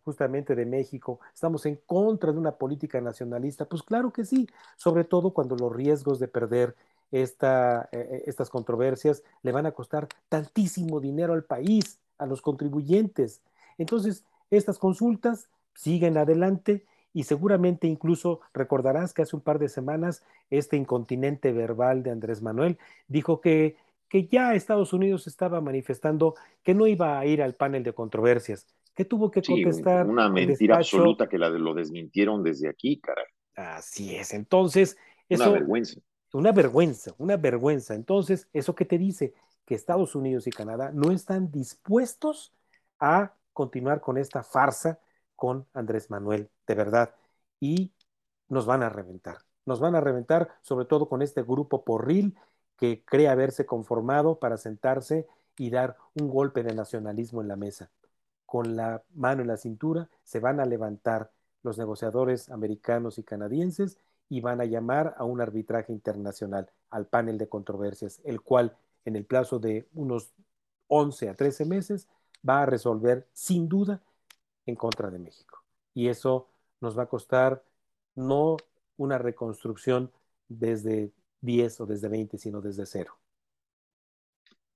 justamente de México, estamos en contra de una política nacionalista, pues claro que sí, sobre todo cuando los riesgos de perder esta, eh, estas controversias le van a costar tantísimo dinero al país, a los contribuyentes. Entonces, estas consultas siguen adelante y seguramente incluso recordarás que hace un par de semanas este incontinente verbal de Andrés Manuel dijo que, que ya Estados Unidos estaba manifestando que no iba a ir al panel de controversias, que tuvo que contestar. Una mentira absoluta que la, lo desmintieron desde aquí, caray. Así es, entonces... Eso, una vergüenza. Una vergüenza, una vergüenza. Entonces, ¿eso qué te dice? Que Estados Unidos y Canadá no están dispuestos a continuar con esta farsa con Andrés Manuel, de verdad. Y nos van a reventar. Nos van a reventar, sobre todo con este grupo porril que cree haberse conformado para sentarse y dar un golpe de nacionalismo en la mesa. Con la mano en la cintura se van a levantar los negociadores americanos y canadienses y van a llamar a un arbitraje internacional, al panel de controversias, el cual en el plazo de unos 11 a 13 meses va a resolver sin duda en contra de México. Y eso nos va a costar no una reconstrucción desde 10 o desde 20, sino desde cero.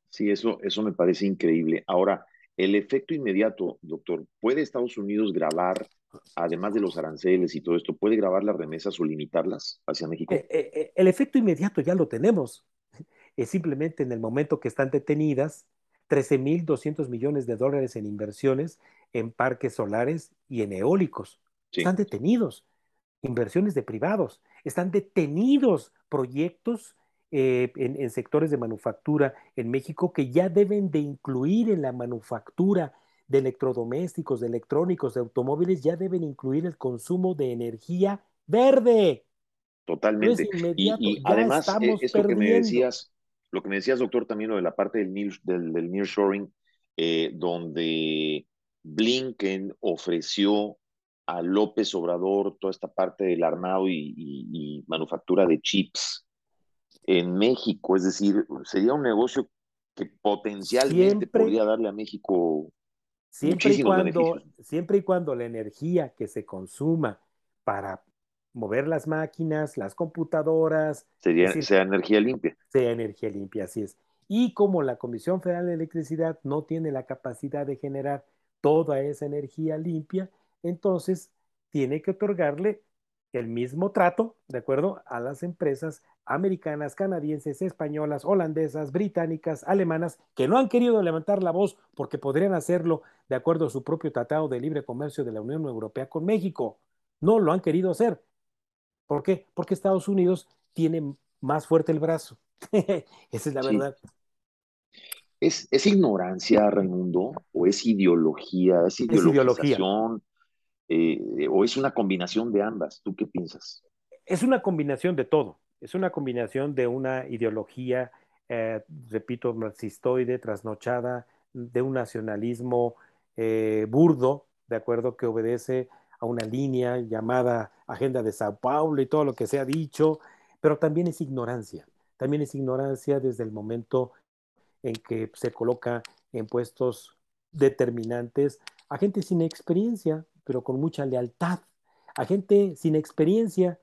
Sí, eso, eso me parece increíble. Ahora, el efecto inmediato, doctor, ¿puede Estados Unidos grabar, además de los aranceles y todo esto, puede grabar las remesas o limitarlas hacia México? Eh, eh, eh, el efecto inmediato ya lo tenemos. Es simplemente en el momento que están detenidas, 13.200 millones de dólares en inversiones en parques solares y en eólicos. Están detenidos. Inversiones de privados. Están detenidos proyectos eh, en, sectores de manufactura en México que ya deben de incluir en la manufactura de electrodomésticos, de electrónicos, de automóviles, ya deben incluir el consumo de energía verde. Totalmente. y, además, eh, esto que me decías, lo que me decías, doctor, también lo de la parte del, del, del nearshoring, eh, donde Blinken ofreció a López Obrador toda esta parte del armado y, manufactura de chips en México. Es decir, sería un negocio que potencialmente podría darle a México siempre y cuando siempre y cuando la energía que se consuma para mover las máquinas, las computadoras, sería, sea energía limpia. Sea energía limpia, así es. Y como la Comisión Federal de Electricidad no tiene la capacidad de generar toda esa energía limpia, entonces tiene que otorgarle el mismo trato, ¿de acuerdo?, a las empresas americanas, canadienses, españolas, holandesas, británicas, alemanas, que no han querido levantar la voz porque podrían hacerlo de acuerdo a su propio tratado de libre comercio de la Unión Europea con México. No lo han querido hacer. ¿Por qué? Porque Estados Unidos tiene más fuerte el brazo. <laughs> Esa es la verdad. ¿Es, ¿Es, ignorancia, Raimundo? ¿O es ideología? ¿Es ideologización? Eh, ¿O es una combinación de ambas? ¿Tú qué piensas? Es una combinación de todo. Es una combinación de una ideología, eh, repito, marxistoide, trasnochada, de un nacionalismo eh, burdo, ¿de acuerdo? Que obedece a una línea llamada Agenda de Sao Paulo y todo lo que se ha dicho, pero también es ignorancia. También es ignorancia desde el momento en que se coloca en puestos determinantes a gente sin experiencia, pero con mucha lealtad, a gente sin experiencia,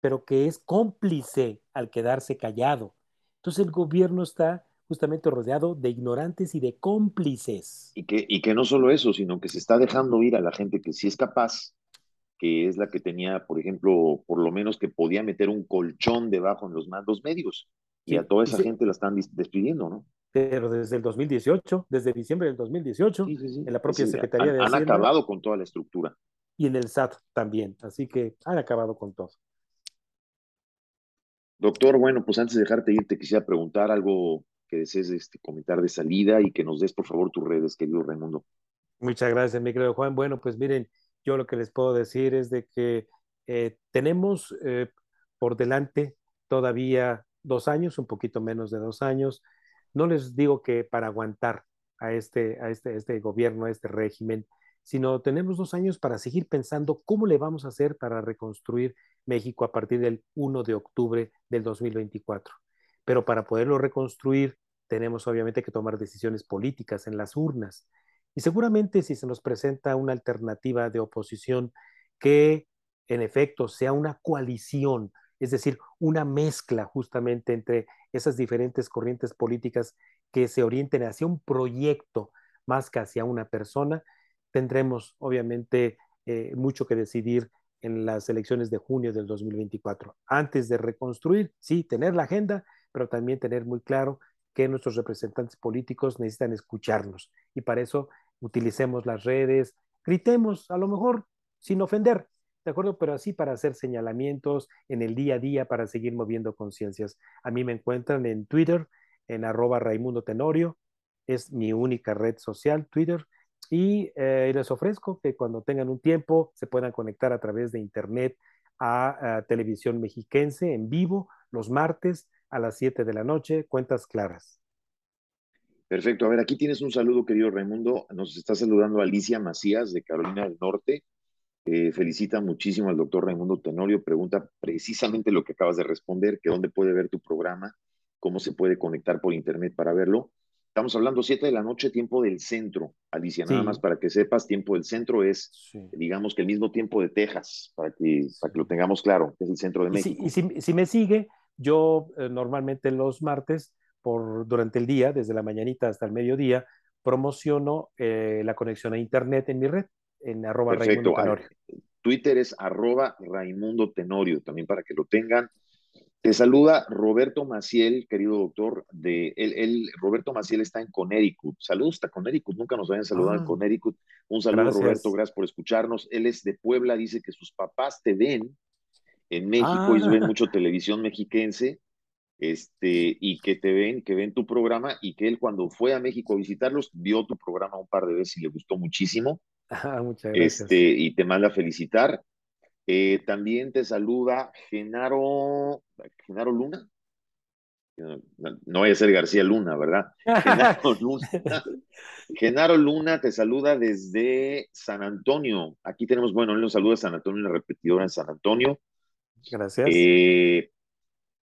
pero que es cómplice al quedarse callado. Entonces el gobierno está justamente rodeado de ignorantes y de cómplices. Y que, y que no solo eso, sino que se está dejando ir a la gente que sí es capaz, que es la que tenía, por ejemplo, por lo menos que podía meter un colchón debajo en los mandos medios. Y a toda esa gente la están despidiendo, ¿no? Pero desde el 2018, desde diciembre del 2018, en la propia Secretaría de Hacienda. Han acabado con toda la estructura. Y en el SAT también. Así que han acabado con todo. Doctor, bueno, pues antes de dejarte ir, te quisiera preguntar algo que desees este, comentar de salida y que nos des, por favor, tus redes, querido Raimundo. Muchas gracias, mi querido Juan. Bueno, pues miren, yo lo que les puedo decir es de que eh, tenemos eh, por delante todavía dos años, un poquito menos de dos años. No les digo que para aguantar a este, a este, este gobierno, a este régimen, sino tenemos dos años para seguir pensando cómo le vamos a hacer para reconstruir México a partir del 1 de octubre del 2024. Pero para poderlo reconstruir, tenemos obviamente que tomar decisiones políticas en las urnas. Y seguramente si se nos presenta una alternativa de oposición que en efecto sea una coalición, es decir, una mezcla justamente entre esas diferentes corrientes políticas que se orienten hacia un proyecto más que hacia una persona, tendremos obviamente eh, mucho que decidir en las elecciones de junio del 2024. Antes de reconstruir, sí, tener la agenda, pero también tener muy claro que nuestros representantes políticos necesitan escucharnos y para eso utilicemos las redes, gritemos, a lo mejor sin ofender, ¿de acuerdo? Pero así para hacer señalamientos en el día a día, para seguir moviendo conciencias. A mí me encuentran en Twitter, en arroba Raimundo Tenorio, es mi única red social, Twitter, y eh, les ofrezco que cuando tengan un tiempo se puedan conectar a través de internet a, televisión mexiquense en vivo los martes a las 7 de la noche, cuentas claras. Perfecto. A ver, aquí tienes un saludo, querido Raimundo. Nos está saludando Alicia Macías de Carolina del Norte. Eh, felicita muchísimo al doctor Raimundo Tenorio. Pregunta precisamente lo que acabas de responder, que dónde puede ver tu programa, cómo se puede conectar por internet para verlo. Estamos hablando 7 de la noche, tiempo del centro, Alicia, nada más para que sepas, tiempo del centro es, digamos que el mismo tiempo de Texas, para que, para que lo tengamos claro, que es el centro de México. Y, si, me sigue, yo eh, normalmente los martes, por, durante el día, desde la mañanita hasta el mediodía, promociono eh, la conexión a internet en mi red, en arroba Raimundo Tenorio. Twitter es arroba Raimundo Tenorio, también para que lo tengan. Te saluda Roberto Maciel, querido doctor. De, él, Roberto Maciel está en Connecticut. Saludos hasta Connecticut. Nunca nos habían saludado en ah. Connecticut. Un saludo, Roberto. Gracias por escucharnos. Él es de Puebla. Dice que sus papás te ven en México. y ven ah. mucho televisión mexiquense. Este, y que te ven, que ven tu programa y que él cuando fue a México a visitarlos vio tu programa un par de veces y le gustó muchísimo. Ah, muchas gracias. Este, y te manda a felicitar. Eh, también te saluda Genaro, Genaro Luna. No voy a ser García Luna, ¿verdad? <laughs> Genaro Luna. <laughs> Genaro Luna te saluda desde San Antonio. Aquí tenemos, bueno, él nos saluda a San Antonio, la repetidora en San Antonio. Gracias. Eh,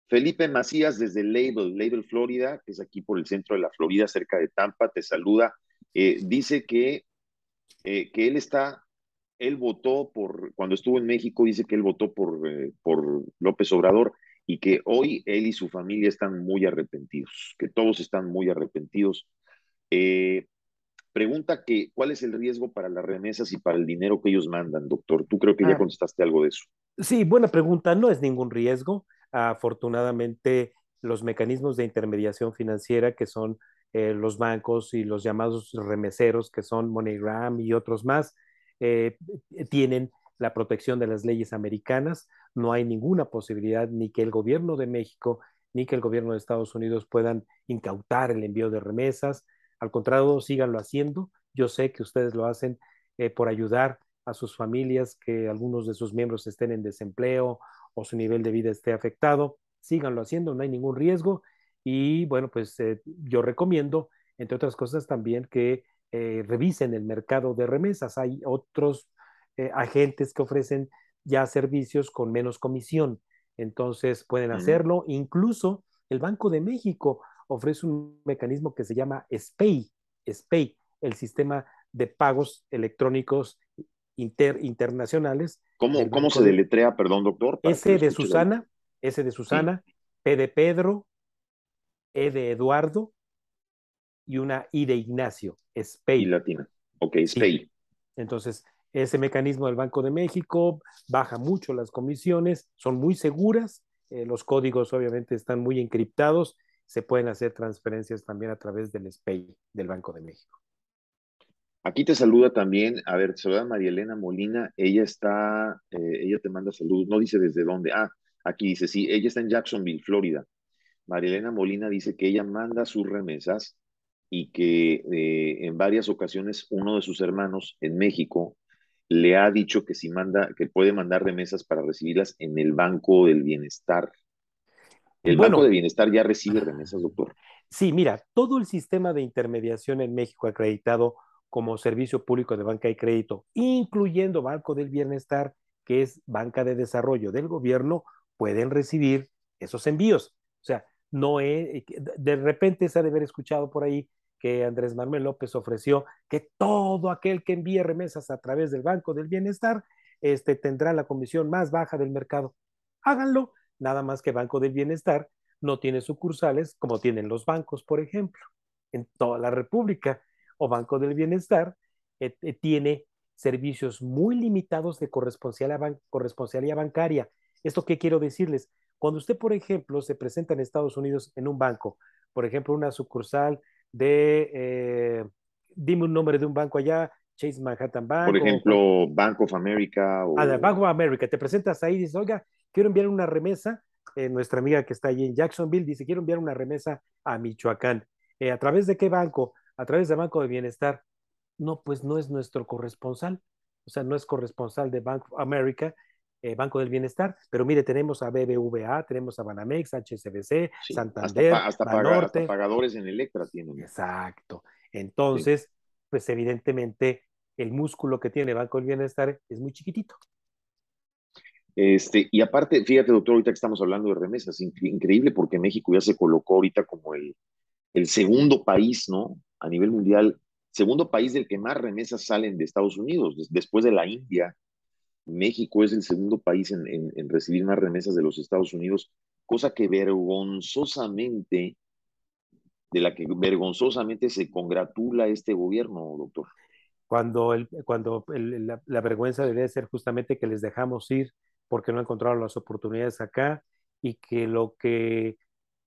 Felipe Macías desde Label, Label, Florida, que es aquí por el centro de la Florida, cerca de Tampa, te saluda. Eh, dice que, que él está él votó por, cuando estuvo en México, dice que él votó por, eh, por López Obrador y que hoy él y su familia están muy arrepentidos, que todos están muy arrepentidos. Eh, pregunta que, ¿cuál es el riesgo para las remesas y para el dinero que ellos mandan, doctor? Tú creo que ya ah. contestaste algo de eso. Sí, buena pregunta. No es ningún riesgo. Afortunadamente, los mecanismos de intermediación financiera, que son eh, los bancos y los llamados remeseros, que son MoneyGram y otros más, eh, tienen la protección de las leyes americanas. No hay ninguna posibilidad ni que el gobierno de México ni que el gobierno de Estados Unidos puedan incautar el envío de remesas. Al contrario, síganlo haciendo. Yo sé que ustedes lo hacen eh, por ayudar a sus familias, que algunos de sus miembros estén en desempleo o su nivel de vida esté afectado. Síganlo haciendo, no hay ningún riesgo. Y bueno, pues eh, yo recomiendo, entre otras cosas, también que eh, revisen el mercado de remesas. Hay otros agentes que ofrecen ya servicios con menos comisión. Entonces pueden hacerlo. Incluso el Banco de México ofrece un mecanismo que se llama SPAY, SPAY, el sistema de pagos electrónicos internacionales. ¿Cómo, ¿cómo se deletrea, perdón, doctor? S de Susana, S de Susana, P de Pedro, E de Eduardo y una I de Ignacio, SPAY. Y latina. Ok, SPAY. Entonces, ese mecanismo del Banco de México baja mucho las comisiones, son muy seguras, eh, los códigos obviamente están muy encriptados, se pueden hacer transferencias también a través del SPAY del Banco de México. Aquí te saluda también, a ver, te saluda María Elena Molina, ella está, eh, ella te manda saludos, no dice desde dónde, ah, aquí dice, sí, ella está en Jacksonville, Florida. María Elena Molina dice que ella manda sus remesas y que eh, en varias ocasiones uno de sus hermanos en México le ha dicho que si manda, que puede mandar remesas para recibirlas en el Banco del Bienestar. ¿El Banco de Bienestar ya recibe remesas, doctor? Sí, mira, todo el sistema de intermediación en México acreditado como servicio público de banca y crédito, incluyendo Banco del Bienestar, que es banca de desarrollo del gobierno, pueden recibir esos envíos. O sea, no es, de repente se ha de haber escuchado por ahí que Andrés Manuel López ofreció que todo aquel que envíe remesas a través del Banco del Bienestar este, tendrá la comisión más baja del mercado. Háganlo, nada más que Banco del Bienestar no tiene sucursales como tienen los bancos, por ejemplo, en toda la República o Banco del Bienestar eh, eh, tiene servicios muy limitados de corresponsalía, bancaria. ¿Esto qué quiero decirles? Cuando usted, por ejemplo, se presenta en Estados Unidos en un banco, por ejemplo, una sucursal de, eh, dime un nombre de un banco allá, Chase Manhattan Bank. Por ejemplo, Bank of America. O... Ah, Bank of America. Te presentas ahí y dices, oiga, quiero enviar una remesa. nuestra amiga que está allí en Jacksonville dice, quiero enviar una remesa a Michoacán. ¿A través de qué banco? a través del Banco de Bienestar. No, pues no es nuestro corresponsal, o sea, no es corresponsal de Bank of America, eh, Banco del Bienestar, pero mire, tenemos a BBVA, tenemos a Banamex, HSBC, Santander, hasta, hasta, pagadores en Electra tienen. Exacto. Entonces, pues evidentemente el músculo que tiene Banco del Bienestar es muy chiquitito. Este, y aparte, fíjate, doctor, ahorita que estamos hablando de remesas, increíble porque México ya se colocó ahorita como el, el segundo país, ¿no? A nivel mundial, segundo país del que más remesas salen de Estados Unidos, después de la India. México es el segundo país en, recibir más remesas de los Estados Unidos, cosa que vergonzosamente, de la que vergonzosamente se congratula este gobierno, doctor. Cuando, el, cuando la, la, vergüenza debe ser justamente que les dejamos ir porque no encontraron las oportunidades acá y que lo que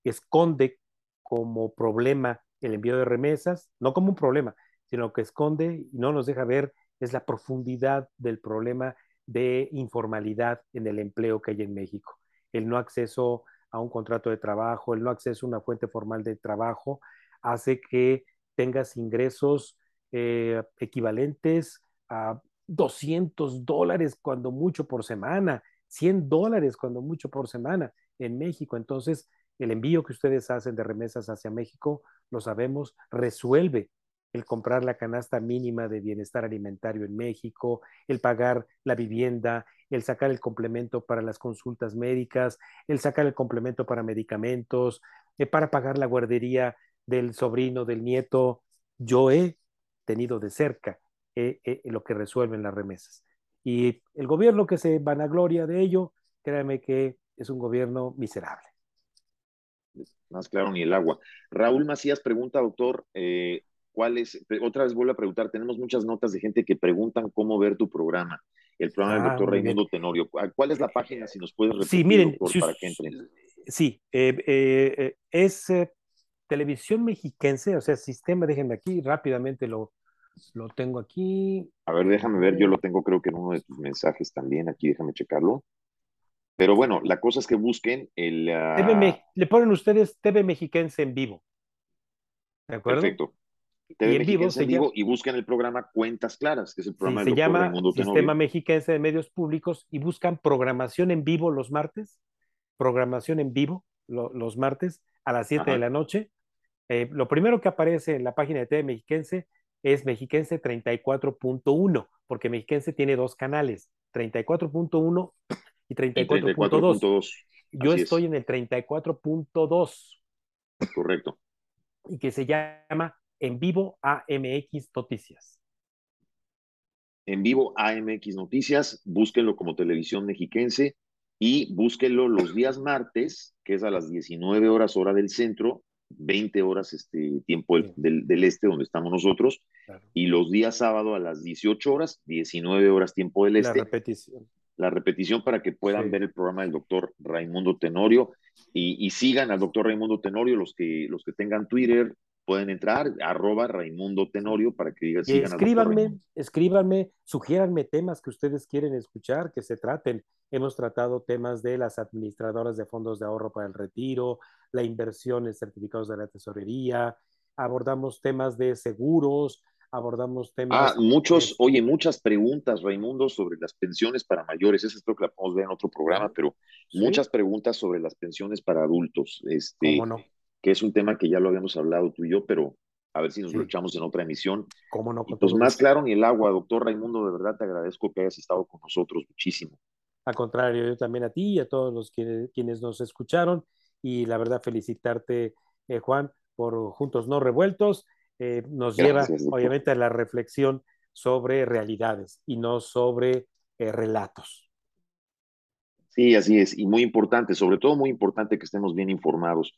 esconde como problema el envío de remesas, no como un problema, sino que esconde y no nos deja ver es la profundidad del problema de informalidad en el empleo que hay en México. El no acceso a un contrato de trabajo, el no acceso a una fuente formal de trabajo, hace que tengas ingresos eh, equivalentes a 200 dólares cuando mucho por semana, 100 dólares cuando mucho por semana en México. Entonces, el envío que ustedes hacen de remesas hacia México, lo sabemos, resuelve el comprar la canasta mínima de bienestar alimentario en México, el pagar la vivienda, el sacar el complemento para las consultas médicas, el sacar el complemento para medicamentos, eh, para pagar la guardería del sobrino, del nieto. Yo he tenido de cerca eh, eh, lo que resuelven las remesas. Y el gobierno que se vanagloria de ello, créame que es un gobierno miserable más claro ni el agua. Raúl Macías pregunta, doctor, ¿cuál es? Otra vez vuelvo a preguntar, tenemos muchas notas de gente que preguntan cómo ver tu programa, el programa del ah, doctor Raimundo Tenorio. ¿Cuál es la página, si nos puedes repetir, sí, miren, para que entren? Sí, eh, eh, es televisión mexiquense, o sea, sistema, déjenme aquí, rápidamente lo, Lo tengo aquí. A ver, déjame ver, yo lo tengo creo que en uno de tus mensajes también, aquí déjame checarlo. Pero bueno, la cosa es que busquen el... Uh... le ponen ustedes TV Mexiquense en vivo. ¿De acuerdo? Perfecto. TV y en vivo, en vivo y busquen el programa Cuentas Claras, que es el programa sí, se llama Sistema Mexiquense de Medios Públicos y buscan programación en vivo los martes, programación en vivo lo, los martes a las 7 de la noche. Eh, lo primero que aparece en la página de TV Mexiquense es Mexiquense 34.1, porque Mexiquense tiene dos canales, 34.1 y 34.2. Yo estoy en el 34.2. Correcto. Y que se llama En Vivo AMX Noticias. En Vivo AMX Noticias, búsquenlo como televisión mexiquense y búsquenlo los días martes, que es a las 19 horas hora del centro, 20 horas este tiempo del, del, este donde estamos nosotros, y los días sábado a las 18 horas, 19 horas tiempo del este. La repetición. La repetición para que puedan ver el programa del doctor Raimundo Tenorio. Y, sigan al doctor Raimundo Tenorio, los que, los que tengan Twitter pueden entrar, arroba Raimundo Tenorio para que digan, sigan escríbanme, escríbanme, sugiéranme temas que ustedes quieren escuchar, que se traten. Hemos tratado temas de las administradoras de fondos de ahorro para el retiro, la inversión en certificados de la tesorería, abordamos temas de seguros, abordamos temas. Ah, muchos, oye, muchas preguntas, Raimundo, sobre las pensiones para mayores. Esa espero que la podemos ver en otro programa, pero muchas preguntas sobre las pensiones para adultos. Este, ¿Cómo no? Que es un tema que ya lo habíamos hablado tú y yo, pero a ver si nos lo echamos en otra emisión. ¿Cómo no? pues más claro ni el agua, doctor Raimundo, de verdad te agradezco que hayas estado con nosotros muchísimo. Al contrario, yo también a ti y a todos los que, quienes nos escucharon. Y la verdad, felicitarte, eh, Juan, por Juntos No Revueltos eh, nos lleva obviamente a la reflexión sobre realidades y no sobre eh, relatos. Sí, así es, y muy importante, sobre todo muy importante que estemos bien informados.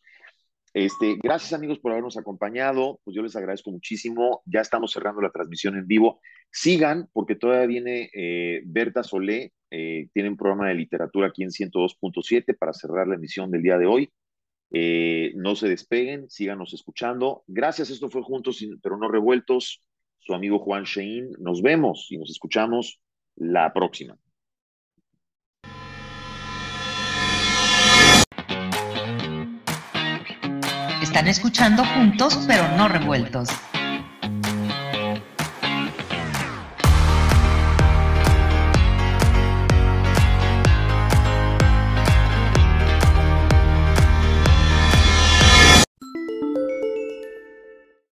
Este, gracias amigos por habernos acompañado, pues yo les agradezco muchísimo, ya estamos cerrando la transmisión en vivo. Sigan, porque todavía viene eh, Berta Solé, tiene un programa de literatura aquí en 102.7 para cerrar la emisión del día de hoy. Eh, no se despeguen, síganos escuchando. Gracias, esto fue Juntos pero no revueltos. Su amigo Juan Shein. Nos vemos y nos escuchamos la próxima. Están escuchando juntos pero no revueltos.